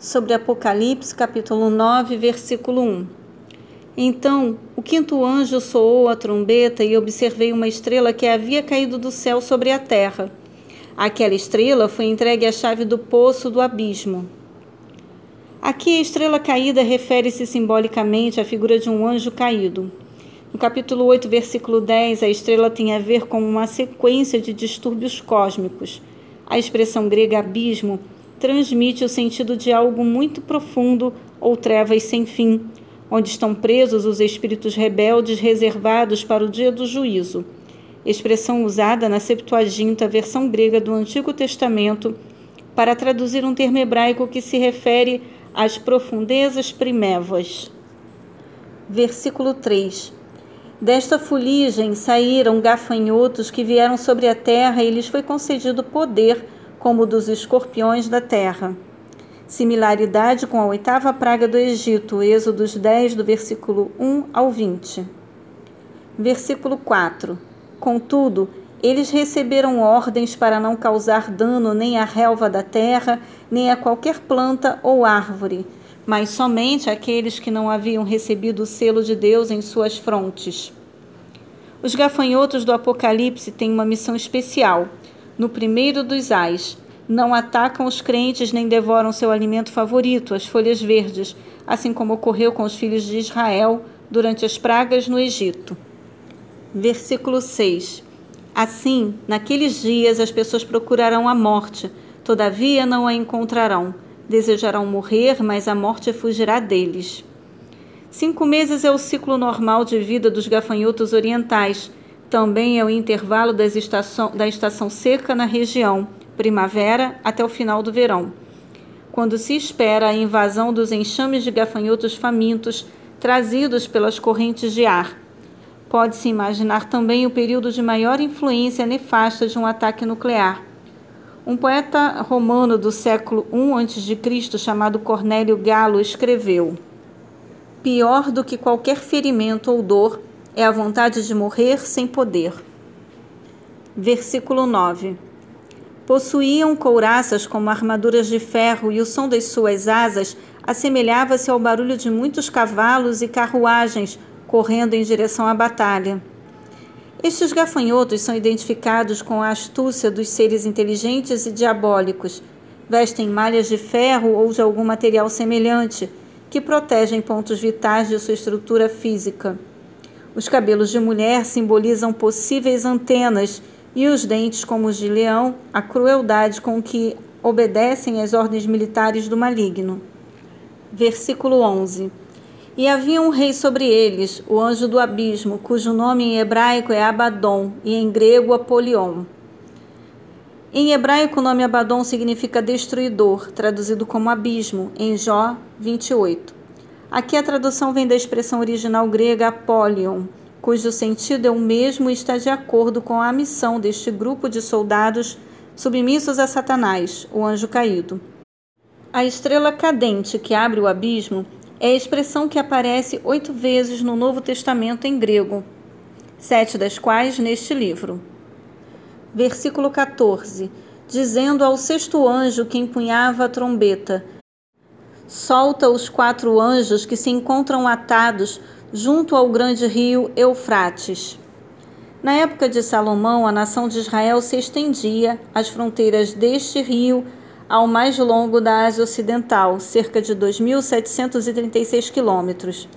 sobre Apocalipse, capítulo 9, versículo 1. Então o quinto anjo soou a trombeta e observei uma estrela que havia caído do céu sobre a terra. Aquela estrela foi entregue à chave do poço do abismo. Aqui a estrela caída refere-se simbolicamente à figura de um anjo caído. No capítulo 8, versículo 10, a estrela tem a ver com uma sequência de distúrbios cósmicos. A expressão grega abismo transmite o sentido de algo muito profundo ou trevas sem fim, onde estão presos os espíritos rebeldes reservados para o dia do juízo. Expressão usada na Septuaginta, versão grega do Antigo Testamento, para traduzir um termo hebraico que se refere às profundezas primevas. Versículo 3. Desta fuligem saíram gafanhotos que vieram sobre a terra e lhes foi concedido poder como dos escorpiões da terra. Similaridade com a oitava praga do Egito, Êxodos 10, do versículo 1 ao 20. Versículo 4. Contudo, eles receberam ordens para não causar dano nem à relva da terra, nem a qualquer planta ou árvore, mas somente aqueles que não haviam recebido o selo de Deus em suas frontes. Os gafanhotos do Apocalipse têm uma missão especial no primeiro dos ais. Não atacam os crentes nem devoram seu alimento favorito, as folhas verdes, assim como ocorreu com os filhos de Israel durante as pragas no Egito. Versículo 6. Assim, naqueles dias as pessoas procurarão a morte, todavia não a encontrarão. Desejarão morrer, mas a morte fugirá deles. Cinco meses é o ciclo normal de vida dos gafanhotos orientais, também é o intervalo estação, da estação seca na região, primavera até o final do verão, quando se espera a invasão dos enxames de gafanhotos famintos trazidos pelas correntes de ar. Pode-se imaginar também o período de maior influência nefasta de um ataque nuclear. Um poeta romano do século I a.C., chamado Cornélio Galo, escreveu: Pior do que qualquer ferimento ou dor é a vontade de morrer sem poder. Versículo 9. Possuíam couraças como armaduras de ferro, e o som das suas asas assemelhava-se ao barulho de muitos cavalos e carruagens correndo em direção à batalha. Estes gafanhotos são identificados com a astúcia dos seres inteligentes e diabólicos. Vestem malhas de ferro ou de algum material semelhante, que protegem pontos vitais de sua estrutura física. Os cabelos de mulher simbolizam possíveis antenas e os dentes, como os de leão, a crueldade com que obedecem às ordens militares do maligno. Versículo 11. E havia um rei sobre eles, o anjo do abismo, cujo nome em hebraico é Abaddon e em grego Apolion. Em hebraico, o nome Abaddon significa destruidor, traduzido como abismo, em Jó 28. Aqui a tradução vem da expressão original grega apolion, cujo sentido é o mesmo e está de acordo com a missão deste grupo de soldados submissos a Satanás, o anjo caído. A estrela cadente que abre o abismo é a expressão que aparece oito vezes no Novo Testamento em grego, sete das quais neste livro. Versículo 14: Dizendo ao sexto anjo que empunhava a trombeta: solta os quatro anjos que se encontram atados junto ao grande rio Eufrates. Na época de Salomão, a nação de Israel se estendia às fronteiras deste rio ao mais longo da Ásia Ocidental, cerca de 2.736 quilômetros.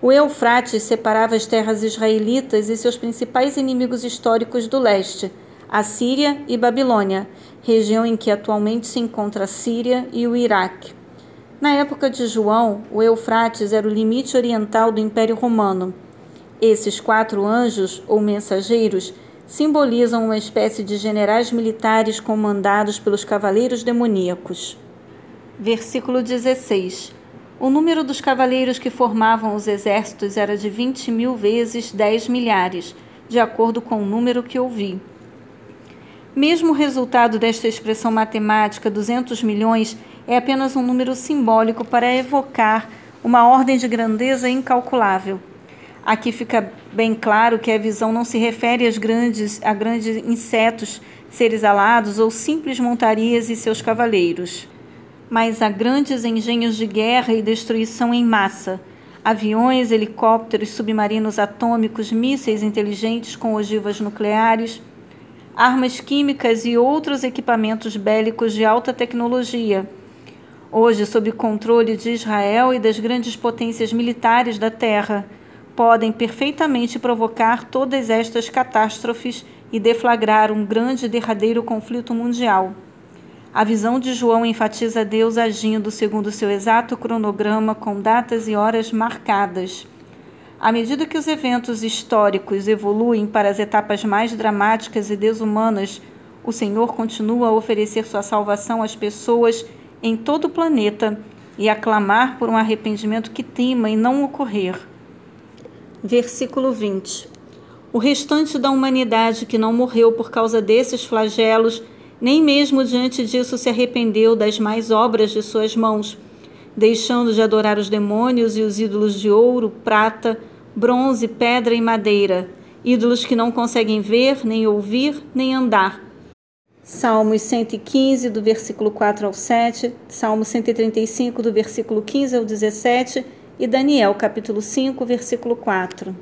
O Eufrates separava as terras israelitas e seus principais inimigos históricos do leste, a Síria e Babilônia, região em que atualmente se encontra a Síria e o Iraque. Na época de João, o Eufrates era o limite oriental do Império Romano. Esses quatro anjos, ou mensageiros, simbolizam uma espécie de generais militares comandados pelos cavaleiros demoníacos. Versículo 16. O número dos cavaleiros que formavam os exércitos era de 20 mil vezes 10 milhares, de acordo com o número que ouvi. Mesmo o resultado desta expressão matemática, 200 milhões, é apenas um número simbólico para evocar uma ordem de grandeza incalculável. Aqui fica bem claro que a visão não se refere às grandes, a grandes insetos, seres alados ou simples montarias e seus cavaleiros. mas há grandes engenhos de guerra e destruição em massa. Aviões, helicópteros, submarinos atômicos, mísseis inteligentes com ogivas nucleares, armas químicas e outros equipamentos bélicos de alta tecnologia. Hoje, sob controle de Israel e das grandes potências militares da Terra, podem perfeitamente provocar todas estas catástrofes e deflagrar um grande e derradeiro conflito mundial. A visão de João enfatiza Deus agindo segundo seu exato cronograma com datas e horas marcadas. À medida que os eventos históricos evoluem para as etapas mais dramáticas e desumanas, o Senhor continua a oferecer sua salvação às pessoas em todo o planeta e a clamar por um arrependimento que tema em não ocorrer. Versículo 20. O restante da humanidade que não morreu por causa desses flagelos, nem mesmo diante disso se arrependeu das mais obras de suas mãos, deixando de adorar os demônios e os ídolos de ouro, prata, bronze, pedra e madeira, ídolos que não conseguem ver, nem ouvir, nem andar. Salmos 115, do versículo 4 ao 7, Salmo 135, do versículo 15 ao 17 e Daniel capítulo 5, versículo 4.